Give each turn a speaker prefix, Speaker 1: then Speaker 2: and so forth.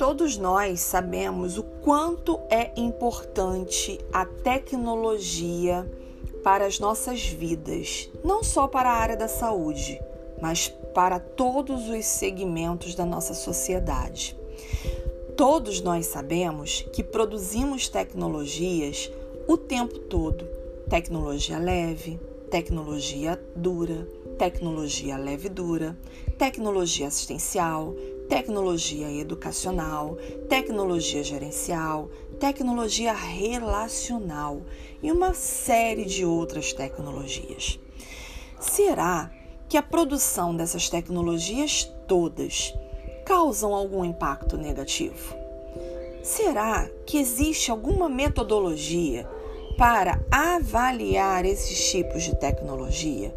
Speaker 1: Todos nós sabemos o quanto é importante a tecnologia para as nossas vidas, não só para a área da saúde, mas para todos os segmentos da nossa sociedade. Todos nós sabemos que produzimos tecnologias o tempo todo tecnologia leve, tecnologia dura, tecnologia leve dura, tecnologia assistencial, tecnologia educacional, tecnologia gerencial, tecnologia relacional e uma série de outras tecnologias. Será que a produção dessas tecnologias todas causam algum impacto negativo? Será que existe alguma metodologia para avaliar esses tipos de tecnologia?